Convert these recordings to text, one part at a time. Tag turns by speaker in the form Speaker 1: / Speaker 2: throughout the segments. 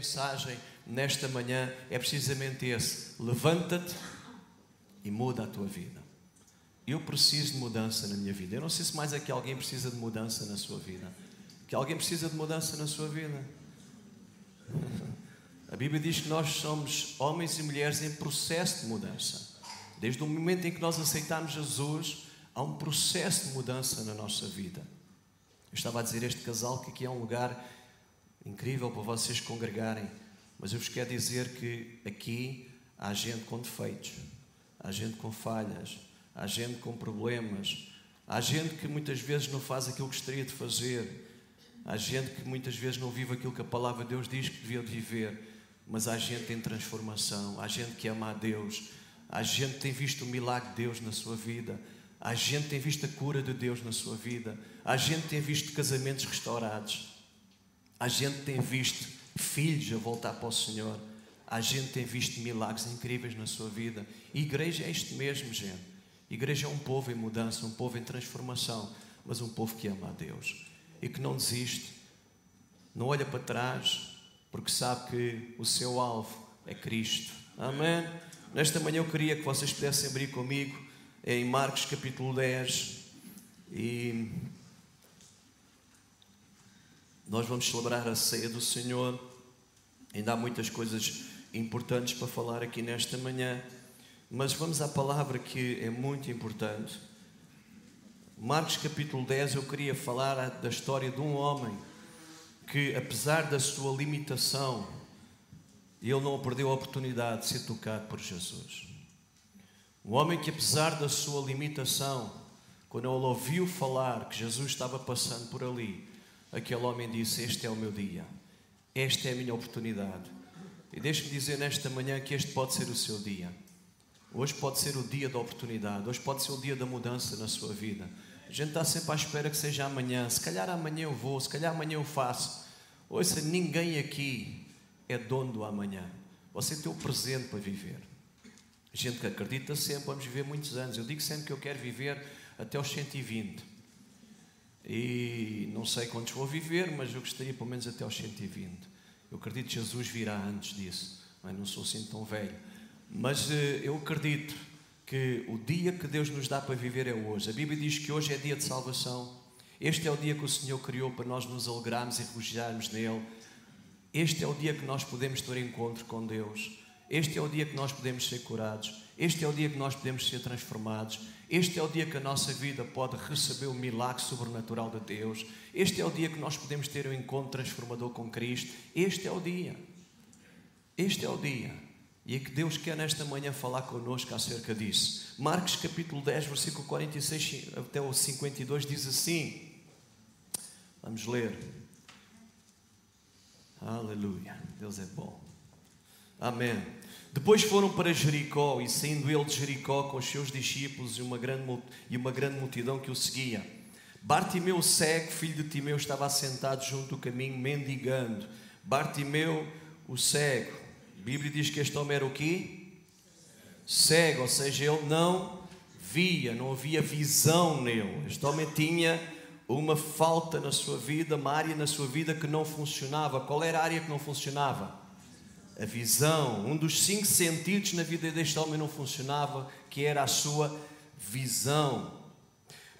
Speaker 1: mensagem nesta manhã é precisamente esse: levanta-te e muda a tua vida. Eu preciso de mudança na minha vida. Eu não sei se mais é que alguém precisa de mudança na sua vida. Que alguém precisa de mudança na sua vida. A Bíblia diz que nós somos homens e mulheres em processo de mudança. Desde o momento em que nós aceitamos Jesus, há um processo de mudança na nossa vida. Eu estava a dizer a este casal que aqui é um lugar incrível para vocês congregarem, mas eu vos quero dizer que aqui há gente com defeitos, há gente com falhas, há gente com problemas, há gente que muitas vezes não faz aquilo que gostaria de fazer, há gente que muitas vezes não vive aquilo que a palavra de Deus diz que devia de viver, mas há gente em transformação, há gente que ama a Deus, há gente que tem visto o milagre de Deus na sua vida, há gente que tem visto a cura de Deus na sua vida, há gente que tem visto casamentos restaurados, há gente tem visto filhos a voltar para o Senhor. Há gente tem visto milagres incríveis na sua vida. E igreja é isto mesmo, gente. Igreja é um povo em mudança, um povo em transformação, mas um povo que ama a Deus e que não desiste, não olha para trás, porque sabe que o seu alvo é Cristo. Amém? Nesta manhã eu queria que vocês pudessem abrir comigo em Marcos capítulo 10 e nós vamos celebrar a ceia do Senhor. Ainda há muitas coisas importantes para falar aqui nesta manhã. Mas vamos à palavra que é muito importante. Marcos capítulo 10, eu queria falar da história de um homem que, apesar da sua limitação, ele não perdeu a oportunidade de ser tocado por Jesus. Um homem que, apesar da sua limitação, quando ele ouviu falar que Jesus estava passando por ali, aquele homem disse: Este é o meu dia, esta é a minha oportunidade. E deixe-me dizer nesta manhã que este pode ser o seu dia. Hoje pode ser o dia da oportunidade, hoje pode ser o dia da mudança na sua vida. A gente está sempre à espera que seja amanhã. Se calhar amanhã eu vou, se calhar amanhã eu faço. Ouça, ninguém aqui é dono do amanhã. Você tem o presente para viver. Gente que acredita sempre, vamos viver muitos anos. Eu digo sempre que eu quero viver até os 120. E não sei quantos vou viver, mas eu gostaria pelo menos até aos 120. Eu acredito que Jesus virá antes disso. Mas não sou assim tão velho. Mas eh, eu acredito que o dia que Deus nos dá para viver é hoje. A Bíblia diz que hoje é dia de salvação. Este é o dia que o Senhor criou para nós nos alegrarmos e refugiarmos nele. Este é o dia que nós podemos ter encontro com Deus. Este é o dia que nós podemos ser curados. Este é o dia que nós podemos ser transformados. Este é o dia que a nossa vida pode receber o milagre sobrenatural de Deus. Este é o dia que nós podemos ter um encontro transformador com Cristo. Este é o dia. Este é o dia. E é que Deus quer nesta manhã falar connosco acerca disso. Marcos capítulo 10, versículo 46 até o 52 diz assim. Vamos ler. Aleluia. Deus é bom. Amém. Depois foram para Jericó e saindo ele de Jericó com os seus discípulos e uma grande, e uma grande multidão que o seguia. Bartimeu cego, filho de Timeu, estava assentado junto do caminho, mendigando. Bartimeu o cego a Bíblia diz que este homem era o quê? Cego, ou seja, ele não via, não havia visão nele. Este homem tinha uma falta na sua vida, uma área na sua vida que não funcionava. Qual era a área que não funcionava? A visão. Um dos cinco sentidos na vida deste homem não funcionava, que era a sua visão.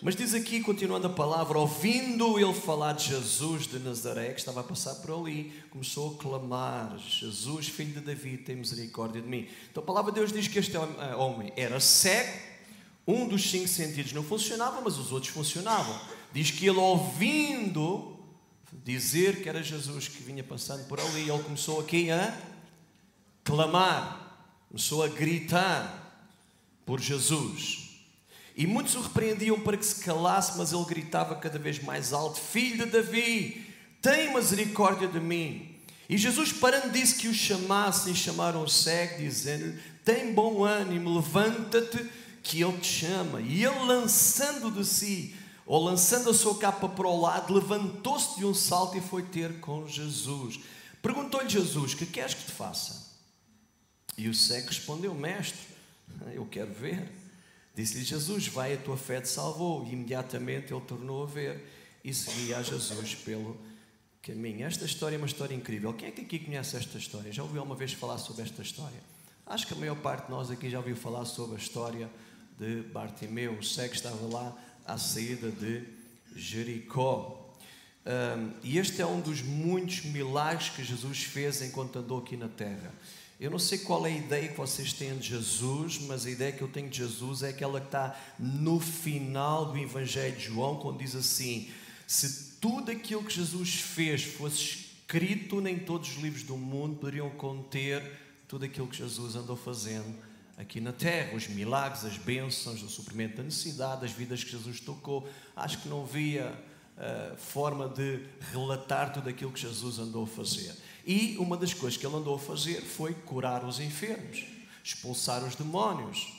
Speaker 1: Mas diz aqui, continuando a palavra, ouvindo ele falar de Jesus de Nazaré, que estava a passar por ali, começou a clamar: Jesus, filho de Davi, tem misericórdia de mim. Então a palavra de Deus diz que este eh, homem era cego, um dos cinco sentidos não funcionava, mas os outros funcionavam. Diz que ele, ouvindo dizer que era Jesus que vinha passando por ali, ele começou aqui a clamar, começou a gritar por Jesus. E muitos o repreendiam para que se calasse, mas ele gritava cada vez mais alto: Filho de Davi, tem misericórdia de mim. E Jesus, parando, disse que o chamassem, chamaram o cego, dizendo-lhe: Tem bom ânimo, levanta-te, que ele te chama. E ele, lançando de si, ou lançando a sua capa para o lado, levantou-se de um salto e foi ter com Jesus. Perguntou-lhe Jesus: Que queres que te faça? E o cego respondeu: Mestre, eu quero ver. Disse-lhe Jesus: Vai, a tua fé te salvou. E imediatamente ele tornou a ver e seguia a Jesus pelo caminho. Esta história é uma história incrível. Quem é que aqui conhece esta história? Já ouviu alguma vez falar sobre esta história? Acho que a maior parte de nós aqui já ouviu falar sobre a história de Bartimeu, o cego estava lá à saída de Jericó. Um, e este é um dos muitos milagres que Jesus fez enquanto andou aqui na terra. Eu não sei qual é a ideia que vocês têm de Jesus, mas a ideia que eu tenho de Jesus é aquela que está no final do Evangelho de João, quando diz assim: se tudo aquilo que Jesus fez fosse escrito, nem todos os livros do mundo poderiam conter tudo aquilo que Jesus andou fazendo aqui na terra, os milagres, as bênçãos, o suprimento da necessidade, as vidas que Jesus tocou. Acho que não havia uh, forma de relatar tudo aquilo que Jesus andou a fazer. E uma das coisas que ele andou a fazer foi curar os enfermos, expulsar os demónios,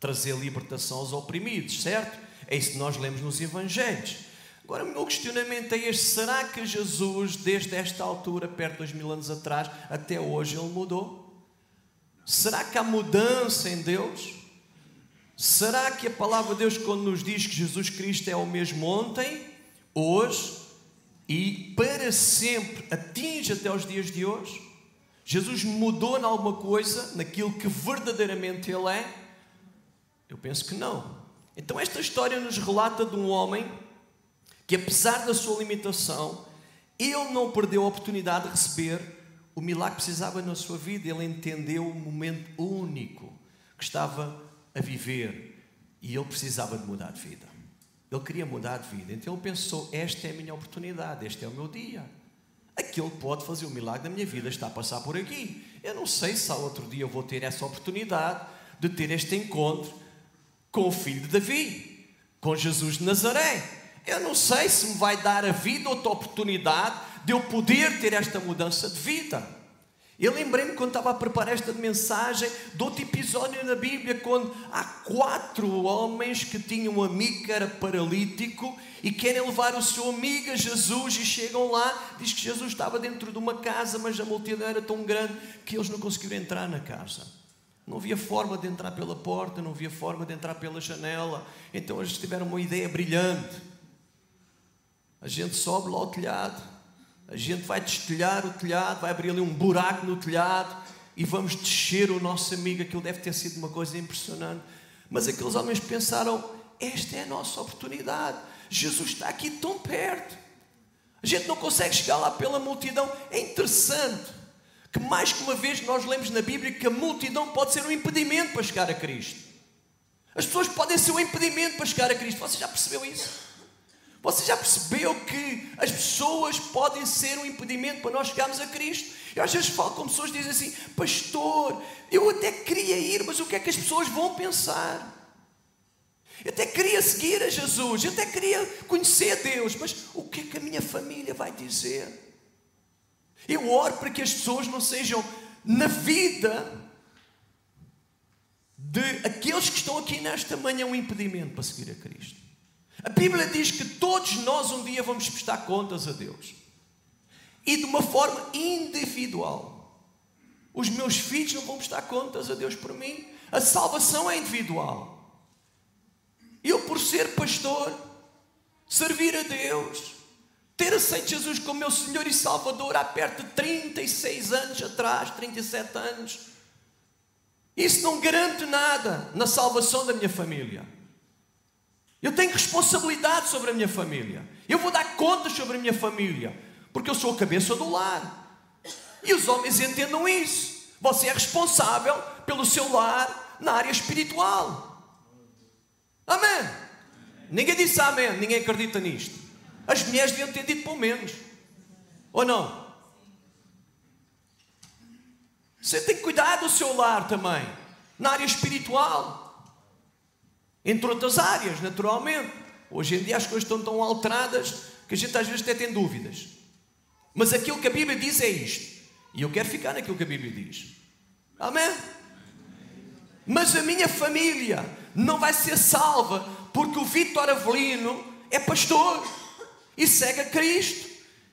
Speaker 1: trazer libertação aos oprimidos, certo? É isso que nós lemos nos Evangelhos. Agora, o meu questionamento é este: será que Jesus, desde esta altura, perto de dois mil anos atrás, até hoje, ele mudou? Será que há mudança em Deus? Será que a palavra de Deus, quando nos diz que Jesus Cristo é o mesmo ontem, hoje e para sempre, atinge até os dias de hoje? Jesus mudou em alguma coisa, naquilo que verdadeiramente Ele é? Eu penso que não. Então, esta história nos relata de um homem que apesar da sua limitação, ele não perdeu a oportunidade de receber o milagre que precisava na sua vida. Ele entendeu o momento único que estava a viver e ele precisava de mudar de vida. Ele queria mudar de vida. Então ele pensou: esta é a minha oportunidade, este é o meu dia. Aquele pode fazer o milagre da minha vida está a passar por aqui. Eu não sei se ao outro dia eu vou ter essa oportunidade de ter este encontro com o filho de Davi, com Jesus de Nazaré. Eu não sei se me vai dar a vida outra oportunidade de eu poder ter esta mudança de vida. Eu lembrei-me quando estava a preparar esta mensagem de outro episódio na Bíblia, quando há quatro homens que tinham um amigo que era paralítico e querem levar o seu amigo a Jesus e chegam lá, diz que Jesus estava dentro de uma casa, mas a multidão era tão grande que eles não conseguiram entrar na casa. Não havia forma de entrar pela porta, não havia forma de entrar pela janela. Então eles tiveram uma ideia brilhante a gente sobe lá ao telhado, a gente vai destelhar o telhado, vai abrir ali um buraco no telhado e vamos descer o nosso amigo. Aquilo deve ter sido uma coisa impressionante. Mas aqueles homens pensaram: esta é a nossa oportunidade. Jesus está aqui tão perto. A gente não consegue chegar lá pela multidão. É interessante que, mais que uma vez, nós lemos na Bíblia que a multidão pode ser um impedimento para chegar a Cristo. As pessoas podem ser um impedimento para chegar a Cristo. Você já percebeu isso? Você já percebeu que as pessoas podem ser um impedimento para nós chegarmos a Cristo? Eu às vezes falo com pessoas que dizem assim: Pastor, eu até queria ir, mas o que é que as pessoas vão pensar? Eu até queria seguir a Jesus, eu até queria conhecer a Deus, mas o que é que a minha família vai dizer? Eu oro para que as pessoas não sejam na vida de aqueles que estão aqui nesta manhã um impedimento para seguir a Cristo. A Bíblia diz que todos nós um dia vamos prestar contas a Deus. E de uma forma individual. Os meus filhos não vão prestar contas a Deus por mim. A salvação é individual. Eu, por ser pastor, servir a Deus, ter aceito Jesus como meu Senhor e Salvador há perto de 36 anos atrás, 37 anos, isso não garante nada na salvação da minha família. Eu tenho responsabilidade sobre a minha família. Eu vou dar contas sobre a minha família, porque eu sou a cabeça do lar. E os homens entendam isso. Você é responsável pelo seu lar na área espiritual. Amém. Ninguém disse amém, ninguém acredita nisto. As mulheres deviam ter dito pelo menos. Ou não? Você tem que cuidar do seu lar também, na área espiritual. Entre outras áreas, naturalmente. Hoje em dia as coisas estão tão alteradas que a gente às vezes até tem dúvidas. Mas aquilo que a Bíblia diz é isto. E eu quero ficar naquilo que a Bíblia diz. Amém? Mas a minha família não vai ser salva porque o Vitor Avelino é pastor e segue a Cristo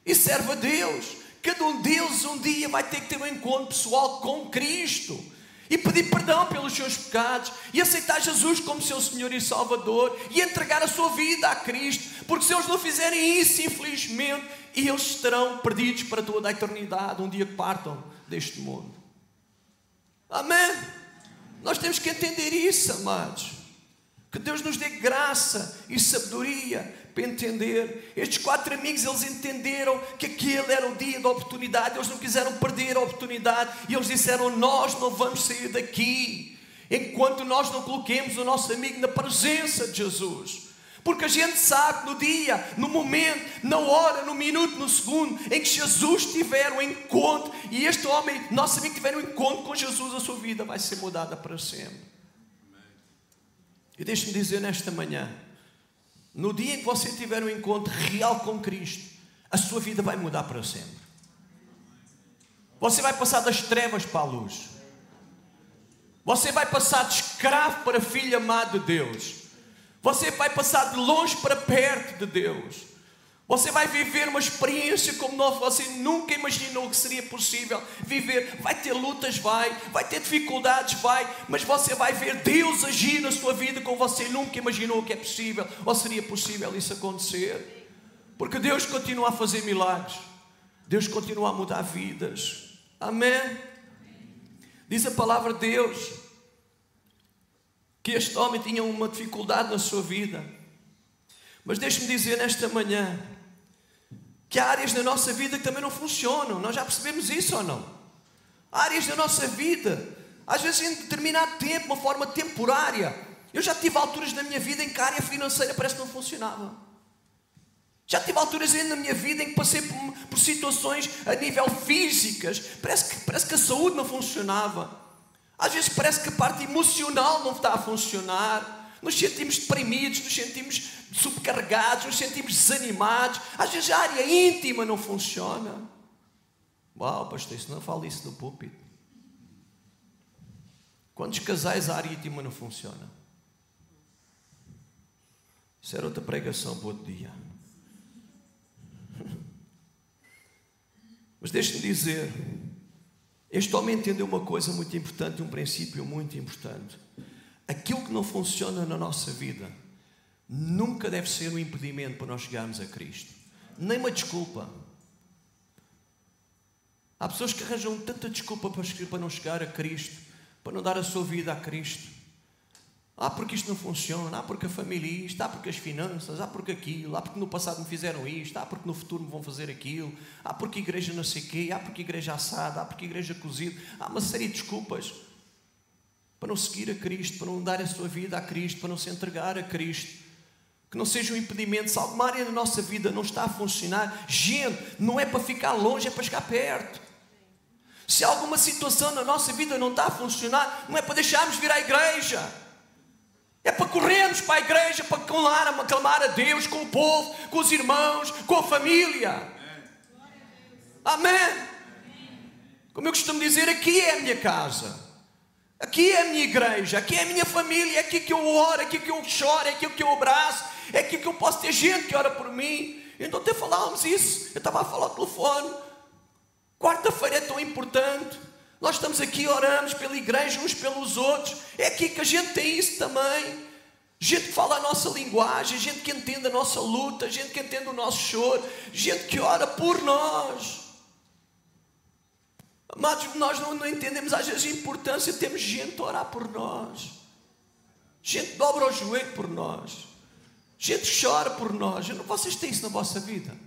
Speaker 1: e serve a Deus. Cada um deles um dia vai ter que ter um encontro pessoal com Cristo. E pedir perdão pelos seus pecados e aceitar Jesus como seu Senhor e Salvador e entregar a sua vida a Cristo, porque se eles não fizerem isso, infelizmente, eles estarão perdidos para toda a eternidade, um dia que partam deste mundo. Amém? Nós temos que entender isso, amados. Que Deus nos dê graça e sabedoria para entender. Estes quatro amigos, eles entenderam que aquele era o dia da oportunidade, eles não quiseram perder a oportunidade e eles disseram: Nós não vamos sair daqui enquanto nós não coloquemos o nosso amigo na presença de Jesus. Porque a gente sabe no dia, no momento, na hora, no minuto, no segundo em que Jesus tiver um encontro e este homem, nosso amigo, tiver um encontro com Jesus, a sua vida vai ser mudada para sempre. E deixe-me dizer nesta manhã: no dia em que você tiver um encontro real com Cristo, a sua vida vai mudar para sempre. Você vai passar das trevas para a luz. Você vai passar de escravo para filho amado de Deus. Você vai passar de longe para perto de Deus. Você vai viver uma experiência como você nunca imaginou que seria possível viver. Vai ter lutas, vai, vai ter dificuldades, vai, mas você vai ver Deus agir na sua vida como você nunca imaginou que é possível ou seria possível isso acontecer. Porque Deus continua a fazer milagres, Deus continua a mudar vidas. Amém? Diz a palavra de Deus que este homem tinha uma dificuldade na sua vida. Mas deixe-me dizer nesta manhã que há áreas na nossa vida que também não funcionam. Nós já percebemos isso ou não? Há áreas da nossa vida, às vezes em determinado tempo, uma forma temporária. Eu já tive alturas na minha vida em que a área financeira parece que não funcionava. Já tive alturas na minha vida em que passei por, por situações a nível físicas, parece que, parece que a saúde não funcionava. Às vezes parece que a parte emocional não está a funcionar nos sentimos deprimidos, nos sentimos subcarregados, nos sentimos desanimados. Às vezes a área íntima não funciona. Uau, pastor, isso não fala isso no púlpito. Quantos casais a área íntima não funciona? Isso era outra pregação para outro dia. Mas deixe-me dizer, este homem entendeu uma coisa muito importante, um princípio muito importante aquilo que não funciona na nossa vida nunca deve ser um impedimento para nós chegarmos a Cristo, nem uma desculpa. Há pessoas que arranjam tanta desculpa para não chegar a Cristo, para não dar a sua vida a Cristo. Ah, porque isto não funciona, ah, porque a família é isto, ah, porque as finanças, ah, porque aquilo, ah, porque no passado me fizeram isto, ah, porque no futuro me vão fazer aquilo, ah, porque igreja não sei o quê, ah, porque igreja assada, ah, porque igreja cozida, há uma série de desculpas para não seguir a Cristo, para não dar a sua vida a Cristo, para não se entregar a Cristo. Que não seja um impedimento. Se alguma área da nossa vida não está a funcionar, gente, não é para ficar longe, é para chegar perto. Se alguma situação na nossa vida não está a funcionar, não é para deixarmos vir à igreja. É para corrermos para a igreja, para clamar, clamar a Deus com o povo, com os irmãos, com a família. Amém. Como eu costumo dizer, aqui é a minha casa. Aqui é a minha igreja, aqui é a minha família, é aqui que eu oro, é aqui que eu choro, é aqui que eu abraço, é aqui que eu posso ter gente que ora por mim. Então até falávamos isso, eu estava a falar ao telefone. Quarta-feira é tão importante. Nós estamos aqui, oramos pela igreja uns pelos outros. É aqui que a gente tem isso também. Gente que fala a nossa linguagem, gente que entende a nossa luta, gente que entende o nosso choro, gente que ora por nós. Amados, nós não, não, entendemos às vezes a importância de termos gente a orar por nós. Gente dobra o joelho por nós. Gente chora por nós. Vocês têm isso na vossa vida?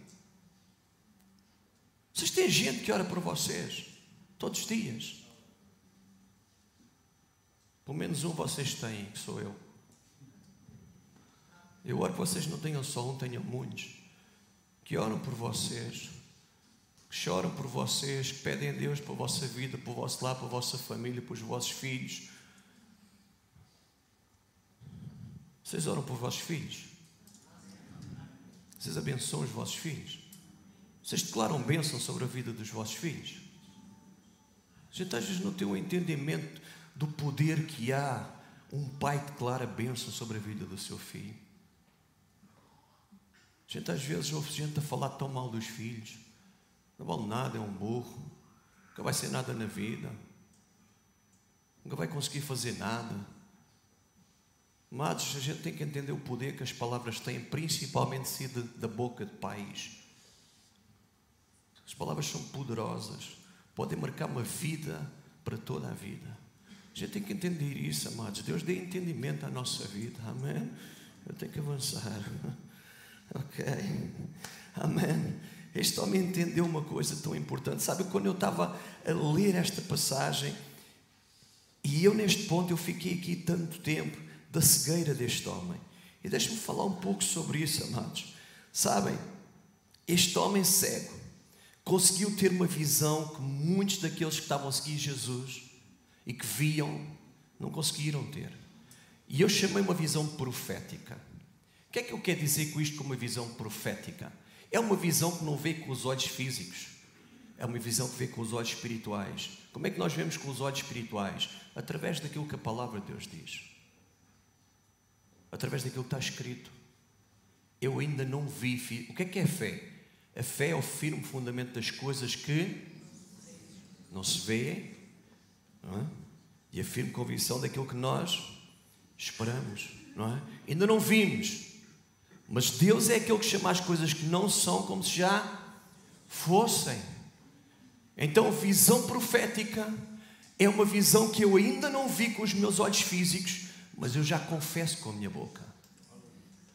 Speaker 1: Vocês têm gente que ora por vocês todos os dias? Pelo menos um vocês têm, que sou eu. Eu oro que vocês não tenham só um, tenham muitos que oram por vocês que choram por vocês, que pedem a Deus a vossa vida, o vosso lar, a vossa família, para os vossos filhos. Vocês oram por vossos filhos? Vocês abençoam os vossos filhos? Vocês declaram bênção sobre a vida dos vossos filhos? A gente às vezes não tem um entendimento do poder que há um pai declara bênção sobre a vida do seu filho. A gente às vezes ouve gente a falar tão mal dos filhos. Não vale nada, é um burro. Nunca vai ser nada na vida. nunca vai conseguir fazer nada. Mas a gente tem que entender o poder que as palavras têm, principalmente se da boca de pais. As palavras são poderosas, podem marcar uma vida para toda a vida. A gente tem que entender isso, amados. Deus dê entendimento à nossa vida. Amém? Eu tenho que avançar. Ok? Amém. Este homem entendeu uma coisa tão importante. Sabe, quando eu estava a ler esta passagem, e eu neste ponto eu fiquei aqui tanto tempo da cegueira deste homem. E deixe-me falar um pouco sobre isso, amados. Sabem, este homem cego conseguiu ter uma visão que muitos daqueles que estavam a seguir Jesus e que viam não conseguiram ter. E eu chamei uma visão profética. O que é que eu quero dizer com isto, com uma visão profética? É uma visão que não vê com os olhos físicos, é uma visão que vê com os olhos espirituais. Como é que nós vemos com os olhos espirituais? Através daquilo que a palavra de Deus diz, através daquilo que está escrito. Eu ainda não vi. O que é que é fé? A fé é o firme fundamento das coisas que não se vê, não é? e a firme convicção daquilo que nós esperamos, não é? Ainda não vimos, mas Deus é aquele que chama as coisas que não são como se já fossem. Então, visão profética é uma visão que eu ainda não vi com os meus olhos físicos, mas eu já confesso com a minha boca.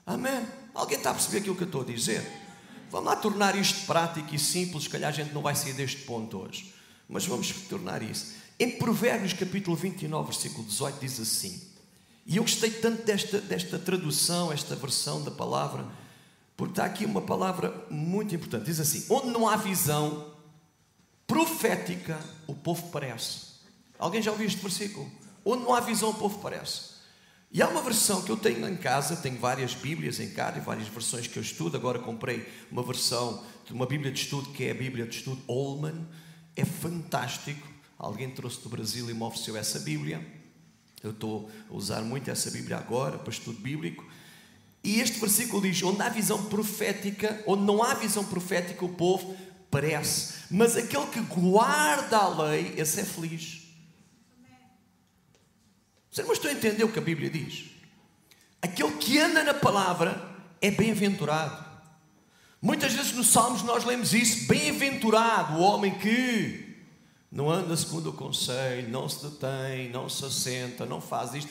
Speaker 1: Amém? Alguém está a perceber aquilo que eu estou a dizer? Vamos lá tornar isto prático e simples, se calhar a gente não vai sair deste ponto hoje, mas vamos tornar isso. Em Provérbios capítulo 29, versículo 18, diz assim: e eu gostei tanto desta, desta tradução, esta versão da palavra, porque está aqui uma palavra muito importante. Diz assim: onde não há visão profética, o povo parece. Alguém já ouviu este versículo? Onde não há visão, o povo parece. E há uma versão que eu tenho em casa, tenho várias Bíblias em casa e várias versões que eu estudo. Agora comprei uma versão de uma Bíblia de estudo que é a Bíblia de estudo Olman. É fantástico. Alguém trouxe do Brasil e me ofereceu essa Bíblia. Eu estou a usar muito essa Bíblia agora para estudo bíblico. E este versículo diz: onde há visão profética, onde não há visão profética, o povo parece. Mas aquele que guarda a lei, esse é feliz. Você não estou a entender o que a Bíblia diz? Aquele que anda na palavra é bem-aventurado. Muitas vezes nos Salmos nós lemos isso: bem-aventurado o homem que não anda segundo o conselho, não se detém, não se assenta, não faz isto.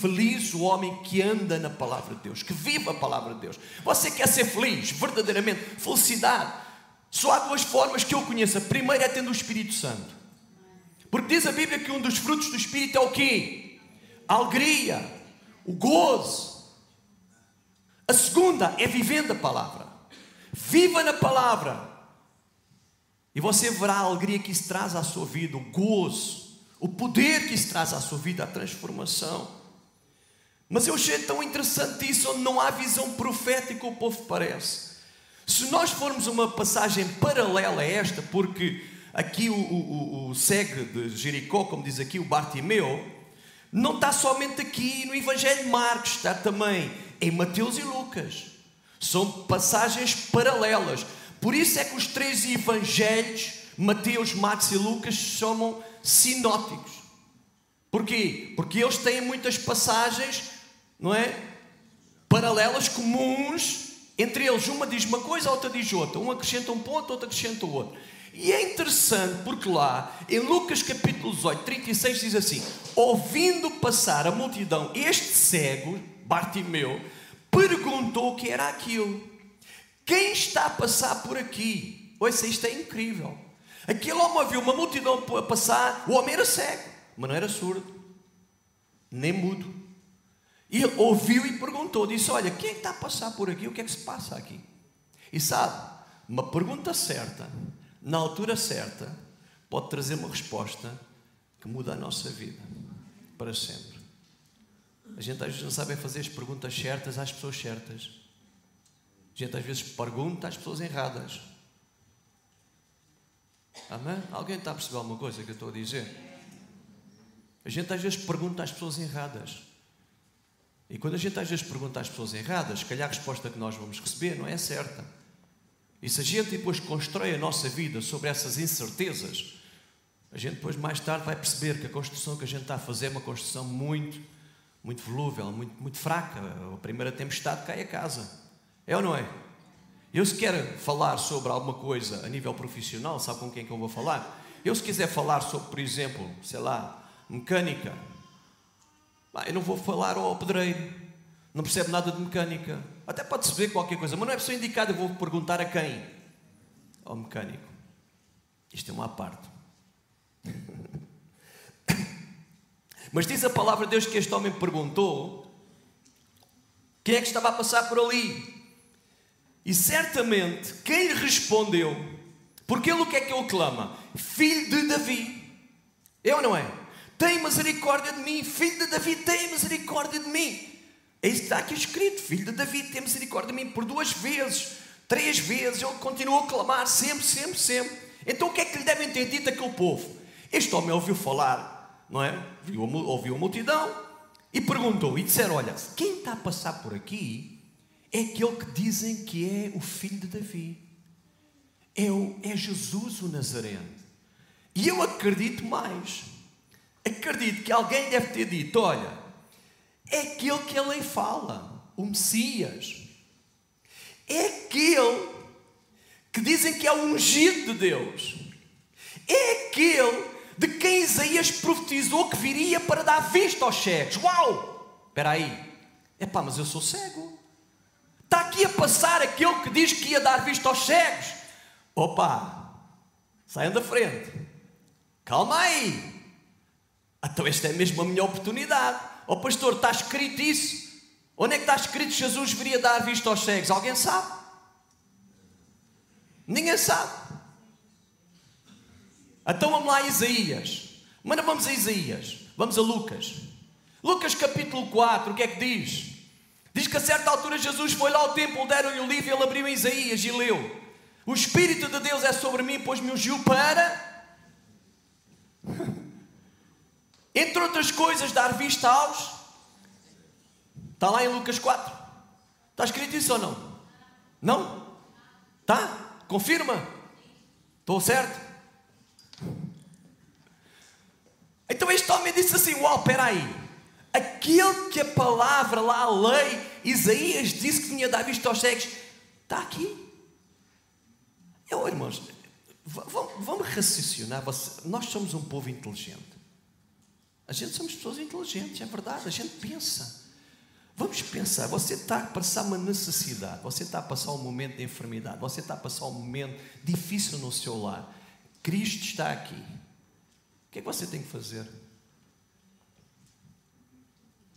Speaker 1: Feliz o homem que anda na palavra de Deus, que vive a palavra de Deus. Você quer ser feliz, verdadeiramente, felicidade. Só há duas formas que eu conheço. A primeira é tendo o Espírito Santo. Porque diz a Bíblia que um dos frutos do Espírito é o quê? A alegria, o gozo. A segunda é vivendo a palavra. Viva na palavra e você verá a alegria que isso traz à sua vida, o gozo, o poder que isso traz à sua vida, a transformação. Mas eu achei tão interessante isso, onde não há visão profética, o povo parece. Se nós formos uma passagem paralela a esta, porque aqui o, o, o de Jericó, como diz aqui o Bartimeu, não está somente aqui no Evangelho de Marcos, está também em Mateus e Lucas. São passagens paralelas. Por isso é que os três evangelhos, Mateus, Marcos e Lucas, chamam sinóticos. Porquê? Porque eles têm muitas passagens, não é? Paralelas, comuns, entre eles. Uma diz uma coisa, a outra diz outra. Um acrescenta um ponto, outro acrescenta o outro. E é interessante porque lá, em Lucas capítulo 18, 36, diz assim: Ouvindo passar a multidão, este cego, Bartimeu, perguntou o que era aquilo. Quem está a passar por aqui? Ouça, isto é incrível. Aquele homem viu uma multidão a passar, o homem era cego, mas não era surdo, nem mudo. E ouviu e perguntou: disse, Olha, quem está a passar por aqui? O que é que se passa aqui? E sabe, uma pergunta certa, na altura certa, pode trazer uma resposta que muda a nossa vida para sempre. A gente às vezes não sabe fazer as perguntas certas às pessoas certas. A gente às vezes pergunta às pessoas erradas. Amém? Alguém está a perceber alguma coisa que eu estou a dizer? A gente às vezes pergunta às pessoas erradas. E quando a gente às vezes pergunta às pessoas erradas, se calhar a resposta que nós vamos receber não é certa. E se a gente depois constrói a nossa vida sobre essas incertezas, A gente depois, mais tarde, vai perceber que a construção que a gente está a fazer é uma construção muito, muito volúvel, muito, muito fraca. A primeira tempestade cai a casa. É ou não é? Eu, se quero falar sobre alguma coisa a nível profissional, sabe com quem é que eu vou falar? Eu, se quiser falar sobre, por exemplo, sei lá, mecânica, eu não vou falar ao pedreiro, não percebe nada de mecânica. Até pode saber qualquer coisa, mas não é pessoa indicada, eu vou perguntar a quem? Ao mecânico. Isto é uma parte. Mas diz a palavra de Deus que este homem perguntou quem é que estava a passar por ali. E certamente quem lhe respondeu, porque ele o que é que ele clama? Filho de Davi. É ou não é? Tem misericórdia de mim, filho de Davi, tem misericórdia de mim. É isso que está aqui escrito: Filho de Davi, tem misericórdia de mim. Por duas vezes, três vezes, ele continuou a clamar, sempre, sempre, sempre. Então o que é que lhe devem ter dito aquele povo? Este homem ouviu falar, não é? Ouviu a multidão e perguntou: e disseram: Olha, quem está a passar por aqui é aquele que dizem que é o filho de Davi. É, o, é Jesus o Nazareno. E eu acredito mais. Acredito que alguém deve ter dito: olha, é aquele que a lei fala, o Messias. É aquele que dizem que é o ungido de Deus. É aquele de quem Isaías profetizou que viria para dar vista aos cegos. Uau! Espera aí. Epá, mas eu sou cego. Está aqui a passar aquele que diz que ia dar vista aos cegos. Opa! Saiam da frente. Calma aí. Então esta é mesmo a minha oportunidade. Ó oh, pastor, está escrito isso? Onde é que está escrito que Jesus viria dar vista aos cegos? Alguém sabe? Ninguém sabe. Então vamos lá a Isaías. Mas não vamos a Isaías. Vamos a Lucas. Lucas capítulo 4, o que é que diz? Diz que a certa altura Jesus foi lá ao templo, deram-lhe o livro e ele abriu em Isaías e leu. O Espírito de Deus é sobre mim, pois me ungiu para Entre outras coisas, dar vista aos. Está lá em Lucas 4. Está escrito isso ou não? Não? Tá? Confirma? Estou certo? Então este homem disse assim: Uau, espera aí. Aquele que a palavra lá, a lei, Isaías disse que tinha dado vista aos cegos, está aqui. Eu, irmãos, vamos raciocinar. Nós somos um povo inteligente. A gente somos pessoas inteligentes, é verdade, a gente pensa. Vamos pensar, você está a passar uma necessidade, você está a passar um momento de enfermidade, você está a passar um momento difícil no seu lar. Cristo está aqui. O que é que você tem que fazer?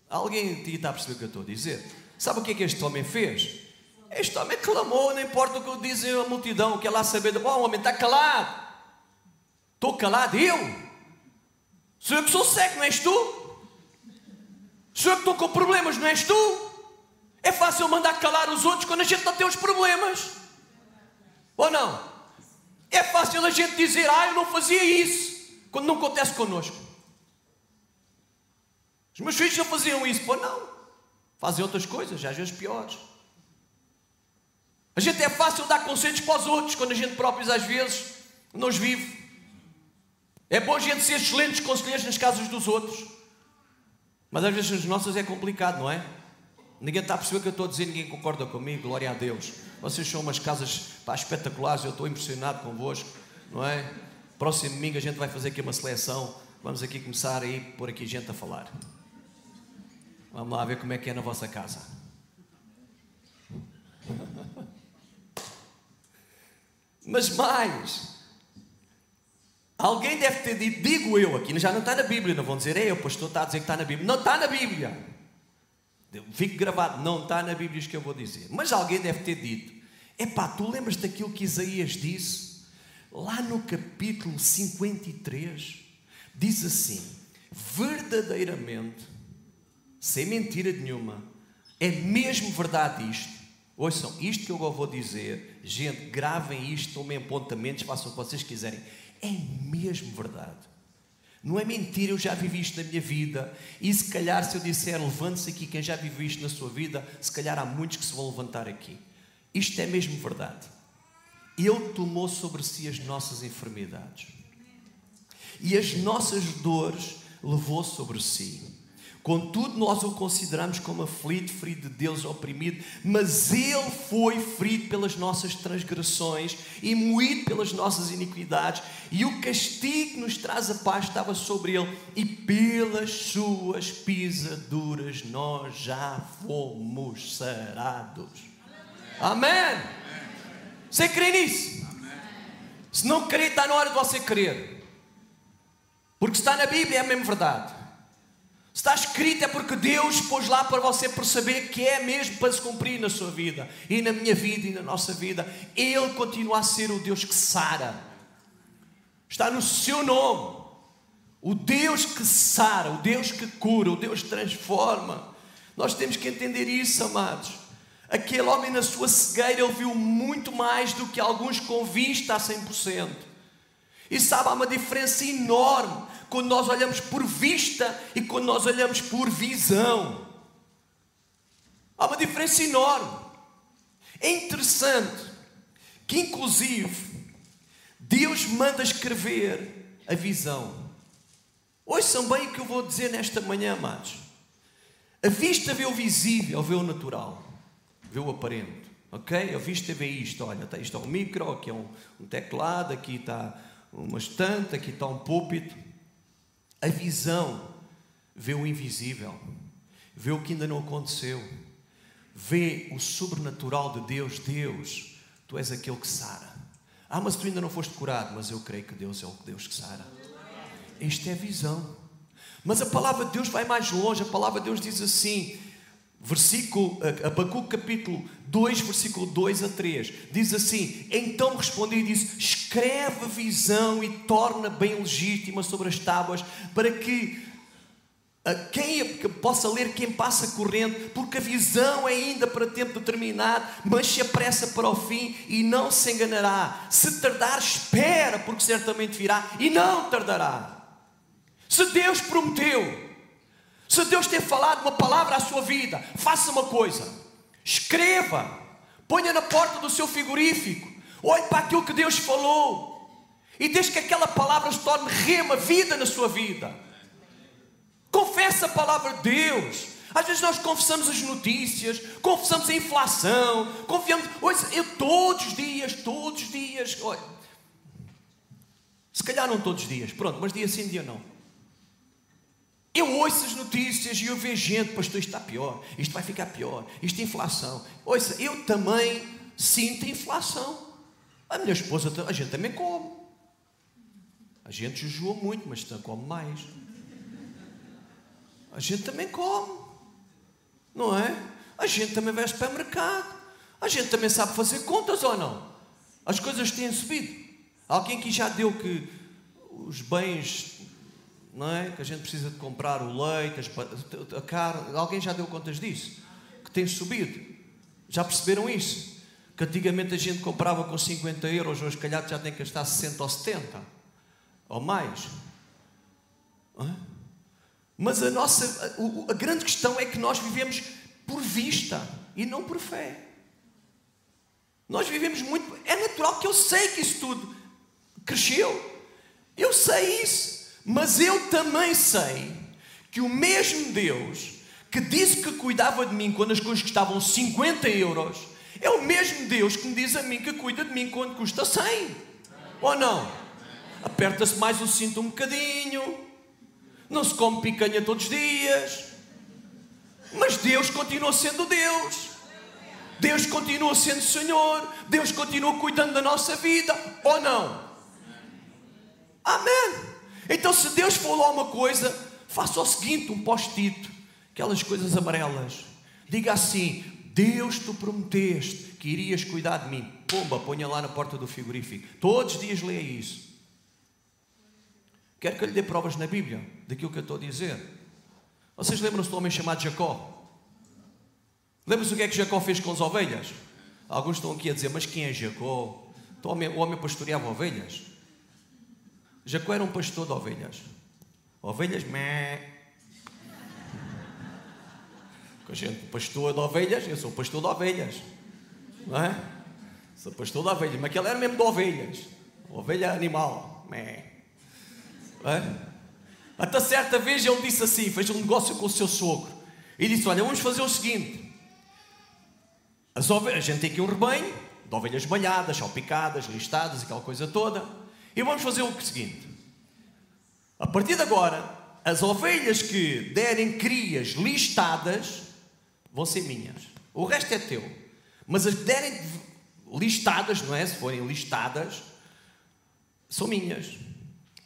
Speaker 1: Alguém está a perceber o que eu estou a dizer? Sabe o que é que este homem fez? Este homem clamou, não importa o que dizem a multidão, quer lá saber, bom, o homem está calado. Estou calado, eu? Sou eu que sou cego, não és tu? Sou eu que estou com problemas, não és tu? É fácil mandar calar os outros quando a gente não tem os problemas. Ou não? É fácil a gente dizer, ah, eu não fazia isso, quando não acontece connosco. Os meus filhos não faziam isso, pô, não. Fazem outras coisas, às vezes piores. A gente é fácil dar conselhos para os outros, quando a gente próprios às vezes não os vive. É bom a gente ser excelentes conselheiros nas casas dos outros, mas às vezes nas nossas é complicado, não é? Ninguém está a perceber o que eu estou a dizer, ninguém concorda comigo, glória a Deus. Vocês são umas casas pá, espetaculares, eu estou impressionado convosco, não é? Próximo domingo a gente vai fazer aqui uma seleção, vamos aqui começar a ir por aqui gente a falar. Vamos lá ver como é que é na vossa casa. Mas mais, Alguém deve ter dito, digo eu aqui, já não está na Bíblia, não vão dizer, é, o pastor está a dizer que está na Bíblia. Não está na Bíblia. Fique gravado, não está na Bíblia isto que eu vou dizer. Mas alguém deve ter dito, epá, tu lembras daquilo que Isaías disse? Lá no capítulo 53, diz assim: verdadeiramente, sem mentira nenhuma, é mesmo verdade isto. Ouçam, isto que eu vou dizer, gente, gravem isto, tomem apontamentos, façam o que vocês quiserem é mesmo verdade. Não é mentira, eu já vivi isto na minha vida. E se calhar, se eu disser levante-se aqui, quem já viveu isto na sua vida, se calhar há muitos que se vão levantar aqui. Isto é mesmo verdade. Ele tomou sobre si as nossas enfermidades. e as nossas dores levou sobre si. Contudo, nós o consideramos como aflito, ferido de Deus, oprimido, mas ele foi ferido pelas nossas transgressões e moído pelas nossas iniquidades, e o castigo que nos traz a paz estava sobre ele, e pelas suas pisaduras nós já fomos sarados. Amém. Você crê nisso? Se não crê, está na hora de você crer. Porque está na Bíblia, é a mesma verdade. Está escrito é porque Deus pôs lá para você perceber que é mesmo para se cumprir na sua vida e na minha vida e na nossa vida. Ele continua a ser o Deus que sara. Está no seu nome. O Deus que sara, o Deus que cura, o Deus que transforma. Nós temos que entender isso, amados. Aquele homem na sua cegueira, ele viu muito mais do que alguns com vista a 100%. E sabe, há uma diferença enorme quando nós olhamos por vista e quando nós olhamos por visão. Há uma diferença enorme. É interessante que, inclusive, Deus manda escrever a visão. Ouçam bem o que eu vou dizer nesta manhã, amados. A vista vê o visível, vê o natural, vê o aparente. Ok? A vista vê isto. Olha, isto é um micro, aqui é um, um teclado, aqui está uma estante, aqui está um púlpito. A visão vê o invisível, vê o que ainda não aconteceu, vê o sobrenatural de Deus. Deus, tu és aquele que sara. Ah, mas tu ainda não foste curado, mas eu creio que Deus é o Deus que sara. Esta é a visão. Mas a palavra de Deus vai mais longe. A palavra de Deus diz assim: Versículo, Abacuque capítulo 2, versículo 2 a 3, diz assim: Então respondi e disse: Escreve a visão e torna bem legítima sobre as tábuas, para que quem possa ler, quem passa correndo, porque a visão é ainda para tempo determinado, mas se apressa para o fim e não se enganará. Se tardar, espera, porque certamente virá e não tardará. Se Deus prometeu, se Deus ter falado uma palavra à sua vida, faça uma coisa: escreva, ponha na porta do seu frigorífico, olhe para aquilo que Deus falou e deixe que aquela palavra se torne rema, vida na sua vida. Confesse a palavra de Deus. Às vezes nós confessamos as notícias, confessamos a inflação, confiamos. Hoje, eu todos os dias, todos os dias, olha, se calhar não todos os dias, pronto, mas dia sim, dia não. Eu ouço as notícias e eu vejo gente, pastor, isto está pior, isto vai ficar pior, isto é inflação. Ouça, eu também sinto inflação. A minha esposa, a gente também come. A gente jejua muito, mas também come mais. A gente também come, não é? A gente também vai ao supermercado. A gente também sabe fazer contas ou não? As coisas têm subido. Alguém que já deu que os bens não é? Que a gente precisa de comprar o leite, a carne. Alguém já deu contas disso? Que tem subido. Já perceberam isso? Que antigamente a gente comprava com 50 euros, hoje, calhar, já tem que gastar 60 ou 70 ou mais. É? Mas a nossa, a, grande questão é que nós vivemos por vista e não por fé. Nós vivemos muito. É natural que eu sei que isso tudo cresceu. Eu sei isso. Mas eu também sei que o mesmo Deus que disse que cuidava de mim quando as coisas custavam 50 euros, é o mesmo Deus que me diz a mim que cuida de mim quando custa 100. Ou não? Aperta-se mais o cinto um bocadinho, não se come picanha todos os dias, mas Deus continua sendo Deus. Deus continua sendo Senhor, Deus continua cuidando da nossa vida, ou não? Amém. Então, se Deus falou uma coisa, faça o seguinte: um post-it, aquelas coisas amarelas. Diga assim: Deus, tu prometeste que irias cuidar de mim. Pomba, ponha lá na porta do frigorífico. Todos os dias leia isso. Quero que eu lhe dê provas na Bíblia daquilo que eu estou a dizer. Vocês lembram-se do homem chamado Jacó? Lembram-se o que é que Jacó fez com as ovelhas? Alguns estão aqui a dizer, mas quem é Jacó? O homem, o homem pastoreava ovelhas. Jacó era um pastor de ovelhas. Ovelhas, mé. a gente, pastor de ovelhas, eu sou pastor de ovelhas. Não é? Sou pastor de ovelhas, mas aquele era mesmo de ovelhas. Ovelha animal, mé. É? Até certa vez ele disse assim: fez um negócio com o seu sogro. E disse: Olha, vamos fazer o seguinte: as ovelhas, a gente tem aqui um rebanho de ovelhas malhadas, salpicadas, listadas, aquela coisa toda. E vamos fazer o seguinte: a partir de agora, as ovelhas que derem crias listadas vão ser minhas. O resto é teu. Mas as que derem listadas, não é? Se forem listadas, são minhas.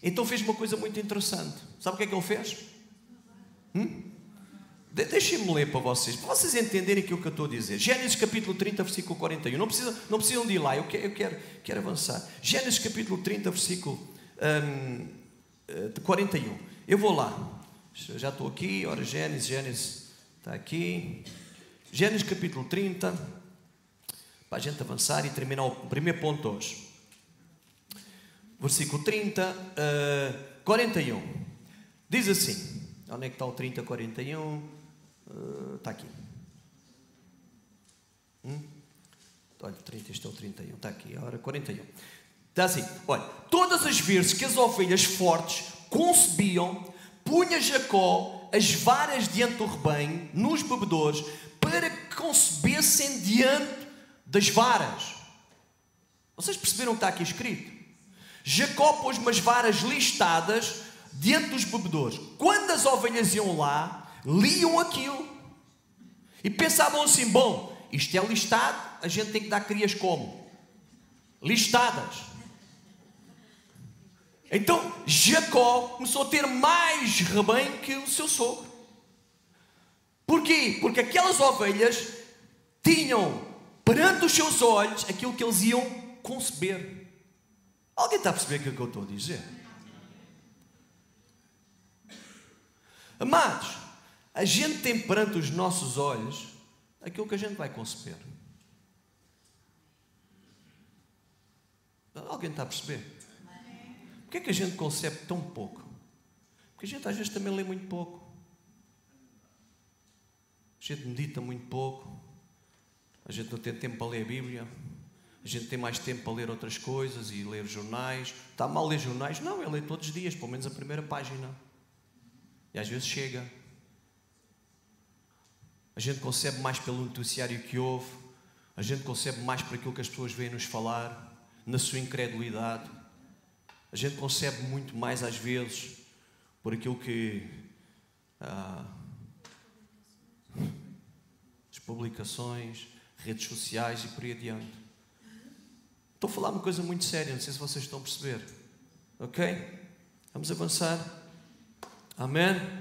Speaker 1: Então fez uma coisa muito interessante. Sabe o que é que ele fez? Hum? De Deixem-me ler para vocês, para vocês entenderem aquilo que eu estou a dizer. Gênesis capítulo 30, versículo 41. Não precisam, não precisam de ir lá, eu quero, eu quero, quero avançar. Gênesis capítulo 30, versículo um, 41. Eh, eu vou lá. Já estou aqui, ora Gênesis, Gênesis está aqui. Gênesis capítulo 30, para a gente avançar e terminar o primeiro ponto hoje. Versículo 30, uh, 41. Diz assim: onde é que está o 30, 41? Está aqui. Hum? Olha, 30, este é o 31, está aqui, a hora 41. Está assim, olha, todas as vezes que as ovelhas fortes concebiam, punha Jacó as varas diante do rebanho, nos bebedores, para que concebessem diante das varas. Vocês perceberam o que está aqui escrito? Jacó pôs umas varas listadas diante dos bebedores. Quando as ovelhas iam lá, liam aquilo e pensavam assim: bom, isto é listado, a gente tem que dar crias como? Listadas. Então Jacó começou a ter mais rebanho que o seu sogro. Porquê? Porque aquelas ovelhas tinham perante os seus olhos aquilo que eles iam conceber. Alguém está a perceber o que eu estou a dizer? Amados, a gente tem perante os nossos olhos aquilo que a gente vai conceber. Alguém está a perceber? Porquê é que a gente concebe tão pouco? Porque a gente às vezes também lê muito pouco. A gente medita muito pouco. A gente não tem tempo para ler a Bíblia. A gente tem mais tempo para ler outras coisas e ler jornais. Está mal ler jornais? Não, eu leio todos os dias, pelo menos a primeira página. E às vezes chega. A gente concebe mais pelo noticiário que houve, a gente concebe mais por aquilo que as pessoas vêm nos falar, na sua incredulidade. A gente concebe muito mais às vezes por aquilo que ah, as publicações, redes sociais e por aí adiante. Estou a falar uma coisa muito séria, não sei se vocês estão a perceber. Ok? Vamos avançar. Amém?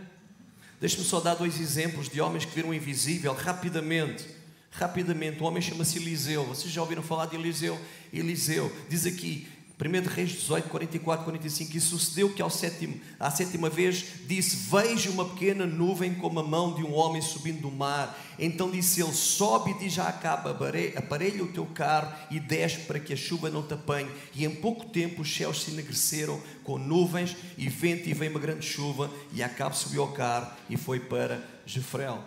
Speaker 1: Deixe-me só dar dois exemplos de homens que viram o invisível rapidamente. Rapidamente, o homem chama-se Eliseu. Vocês já ouviram falar de Eliseu? Eliseu diz aqui: 1 Reis 18, 44, 45, e sucedeu que ao sétimo, à sétima vez disse: Vejo uma pequena nuvem como a mão de um homem subindo do mar. Então disse ele: Sobe e diz já acaba, aparelha o teu carro e desce para que a chuva não te apanhe. E em pouco tempo os céus se enegreceram com nuvens e vento, e veio uma grande chuva. E Acabe subiu ao carro e foi para Jefreel.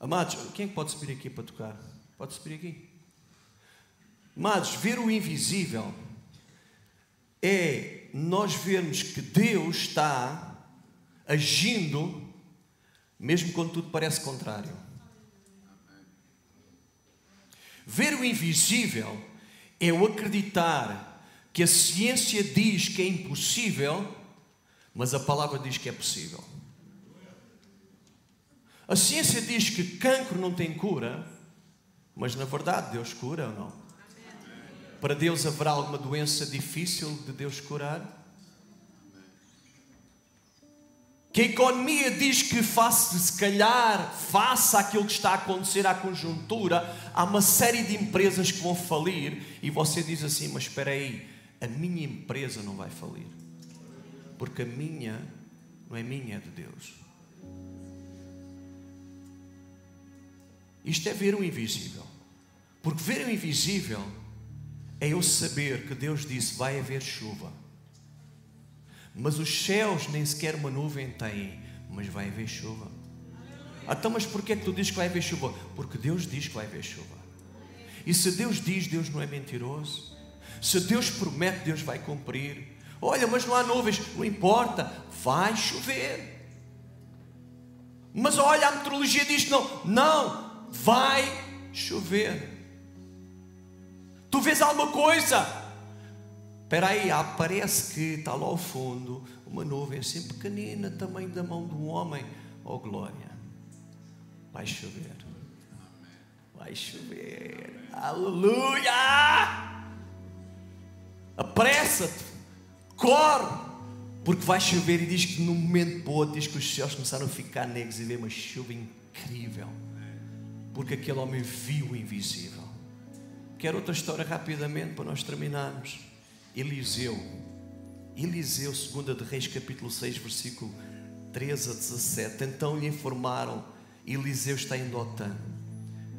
Speaker 1: Amados, quem é pode subir aqui para tocar? Pode subir aqui. Mas ver o invisível é nós vermos que Deus está agindo, mesmo quando tudo parece contrário. Ver o invisível é o acreditar que a ciência diz que é impossível, mas a palavra diz que é possível. A ciência diz que cancro não tem cura, mas na verdade Deus cura ou não? Para Deus haverá alguma doença difícil de Deus curar? Que a economia diz que face, se calhar, face àquilo que está a acontecer à conjuntura, há uma série de empresas que vão falir e você diz assim: Mas espera aí, a minha empresa não vai falir, porque a minha não é minha, é de Deus. Isto é ver o invisível, porque ver o invisível é eu saber que Deus disse: vai haver chuva. Mas os céus nem sequer uma nuvem têm, mas vai haver chuva. Então, mas porquê que tu dizes que vai haver chuva? Porque Deus diz que vai haver chuva. E se Deus diz, Deus não é mentiroso. Se Deus promete, Deus vai cumprir. Olha, mas não há nuvens. Não importa, vai chover. Mas olha, a meteorologia diz não. Não, vai chover. Tu vês alguma coisa? Espera aí, parece que está lá ao fundo uma nuvem assim pequenina, tamanho da mão de um homem. Oh glória, vai chover. Vai chover. Aleluia! Apressa-te, corre, porque vai chover. E diz que no momento boa, diz que os céus começaram a ficar negros e veio uma chuva incrível, porque aquele homem viu o invisível. Quero outra história rapidamente para nós terminarmos. Eliseu, Eliseu, 2 de Reis, capítulo 6, versículo 13 a 17. Então lhe informaram: Eliseu está em Dotã.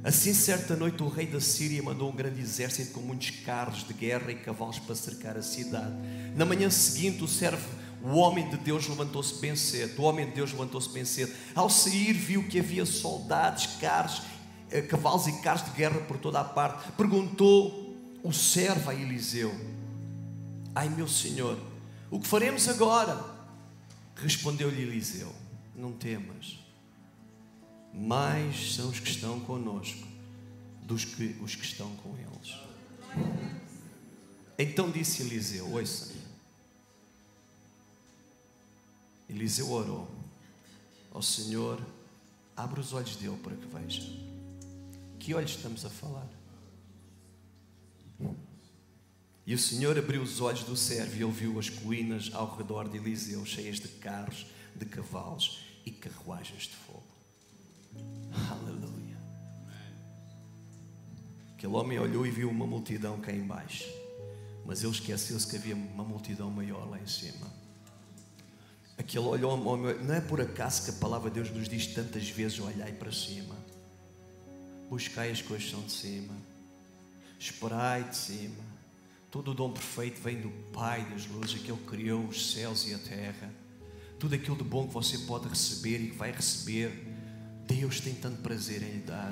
Speaker 1: Assim, certa noite, o rei da Síria mandou um grande exército com muitos carros de guerra e cavalos para cercar a cidade. Na manhã seguinte, o servo, o homem de Deus, levantou-se bem cedo. O homem de Deus levantou-se bem cedo. Ao sair, viu que havia soldados, carros, cavalos e carros de guerra por toda a parte. Perguntou o servo a Eliseu: Ai, meu senhor, o que faremos agora? Respondeu-lhe Eliseu: Não temas mais são os que estão conosco dos que os que estão com eles. Então disse Eliseu: Ouça, Eliseu orou ao Senhor, abre os olhos dele para que veja. Que olhos estamos a falar? E o Senhor abriu os olhos do servo e ele viu as colinas ao redor de Eliseu cheias de carros, de cavalos e carruagens de fogo. Aleluia. Aquele homem olhou e viu uma multidão cá embaixo. Mas ele esqueceu-se que havia uma multidão maior lá em cima. Aquele olhou, não é por acaso que a palavra de Deus nos diz tantas vezes: olhai para cima, buscai as coisas que de cima, esperai de cima. Todo o dom perfeito vem do Pai das luzes, que Ele criou os céus e a terra. Tudo aquilo de bom que você pode receber e que vai receber Deus tem tanto prazer em lhe dar.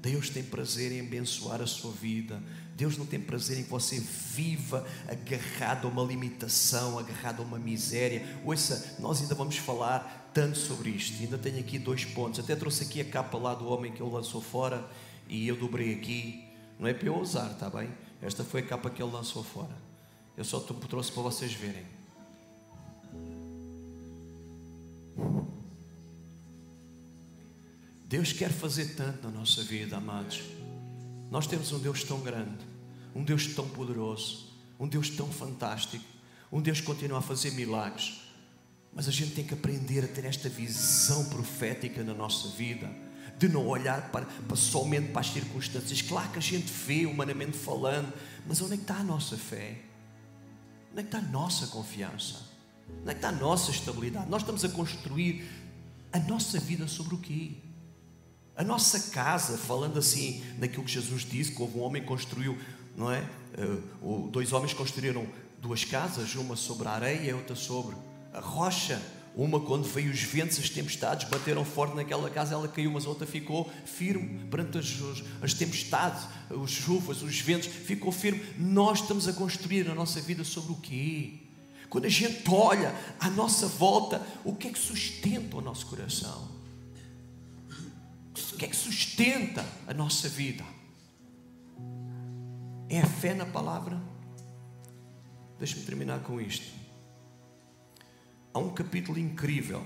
Speaker 1: Deus tem prazer em abençoar a sua vida. Deus não tem prazer em que você viva agarrado a uma limitação, agarrado a uma miséria. Ouça, nós ainda vamos falar tanto sobre isto. Ainda tenho aqui dois pontos. Até trouxe aqui a capa lá do homem que ele lançou fora e eu dobrei aqui. Não é para eu usar, está bem? Esta foi a capa que ele lançou fora. Eu só trouxe para vocês verem. Deus quer fazer tanto na nossa vida, amados. Nós temos um Deus tão grande, um Deus tão poderoso, um Deus tão fantástico, um Deus que continua a fazer milagres. Mas a gente tem que aprender a ter esta visão profética na nossa vida, de não olhar para, para somente para as circunstâncias. Claro que a gente vê, humanamente falando, mas onde é que está a nossa fé? Onde é que está a nossa confiança? Onde é que está a nossa estabilidade? Nós estamos a construir a nossa vida sobre o quê? A nossa casa, falando assim, naquilo que Jesus disse, que houve um homem que construiu, não é? Uh, dois homens construíram duas casas, uma sobre a areia e outra sobre a rocha. Uma, quando veio os ventos, as tempestades, bateram forte naquela casa, ela caiu, mas a outra ficou firme perante as, as tempestades, as chuvas, os ventos, ficou firme. Nós estamos a construir a nossa vida sobre o quê? Quando a gente olha à nossa volta, o que é que sustenta o nosso coração? O que é que sustenta a nossa vida? É a fé na palavra. Deixa-me terminar com isto. Há um capítulo incrível.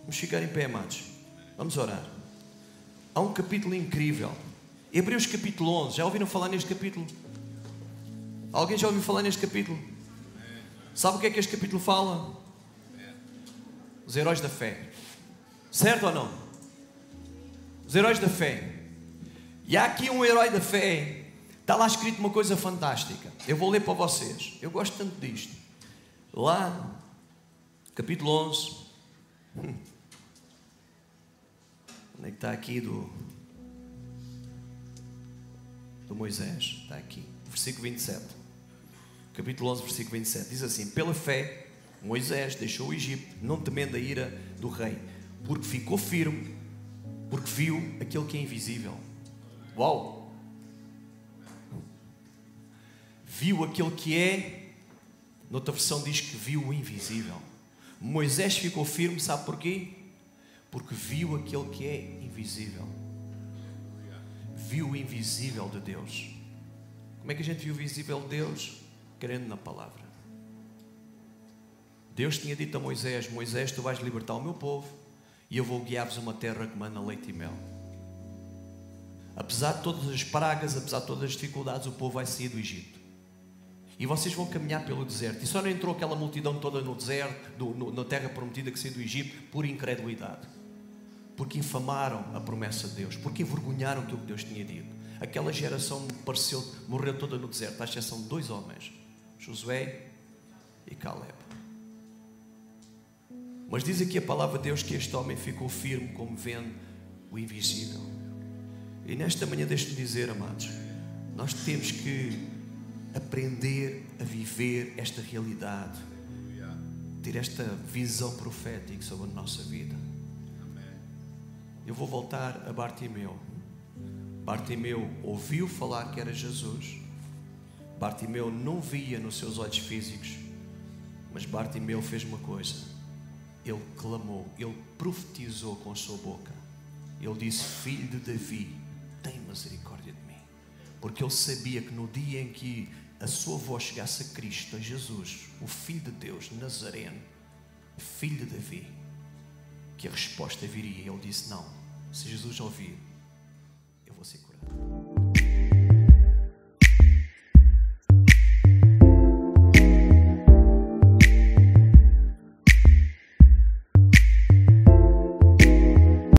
Speaker 1: Vamos ficar em pé, amados. Vamos orar. Há um capítulo incrível. Hebreus capítulo 11. Já ouviram falar neste capítulo? Alguém já ouviu falar neste capítulo? Sabe o que é que este capítulo fala? Os heróis da fé. Certo ou não? Os heróis da fé. E há aqui um herói da fé. Está lá escrito uma coisa fantástica. Eu vou ler para vocês. Eu gosto tanto disto. Lá, capítulo 11. Hum. Onde é que está aqui do, do Moisés? Está aqui. Versículo 27. Capítulo 11, versículo 27. Diz assim: Pela fé, Moisés deixou o Egito, não temendo a ira do rei, porque ficou firme porque viu aquele que é invisível. Uau! Viu aquele que é Noutra versão diz que viu o invisível. Moisés ficou firme, sabe porquê? Porque viu aquele que é invisível. Viu o invisível de Deus. Como é que a gente viu o visível de Deus? Crendo na palavra. Deus tinha dito a Moisés: Moisés, tu vais libertar o meu povo e eu vou guiar-vos uma terra que manda leite e mel. Apesar de todas as pragas, apesar de todas as dificuldades, o povo vai sair do Egito. E vocês vão caminhar pelo deserto. E só não entrou aquela multidão toda no deserto, do, no, na terra prometida que saiu do Egito, por incredulidade. Porque infamaram a promessa de Deus. Porque envergonharam aquilo que Deus tinha dito. Aquela geração pareceu, morreu toda no deserto, à exceção de dois homens: Josué e Caleb. Mas diz aqui a palavra de Deus que este homem ficou firme como vendo o invisível. E nesta manhã, deixe-me dizer, amados, nós temos que aprender a viver esta realidade, ter esta visão profética sobre a nossa vida. Eu vou voltar a Bartimeu. Bartimeu ouviu falar que era Jesus. Bartimeu não via nos seus olhos físicos, mas Bartimeu fez uma coisa. Ele clamou, ele profetizou com a sua boca. Ele disse: Filho de Davi, tem misericórdia de mim. Porque ele sabia que no dia em que a sua voz chegasse a Cristo, a Jesus, o Filho de Deus, Nazareno, filho de Davi, que a resposta viria. Ele disse: Não, se Jesus ouvir, eu vou ser curado.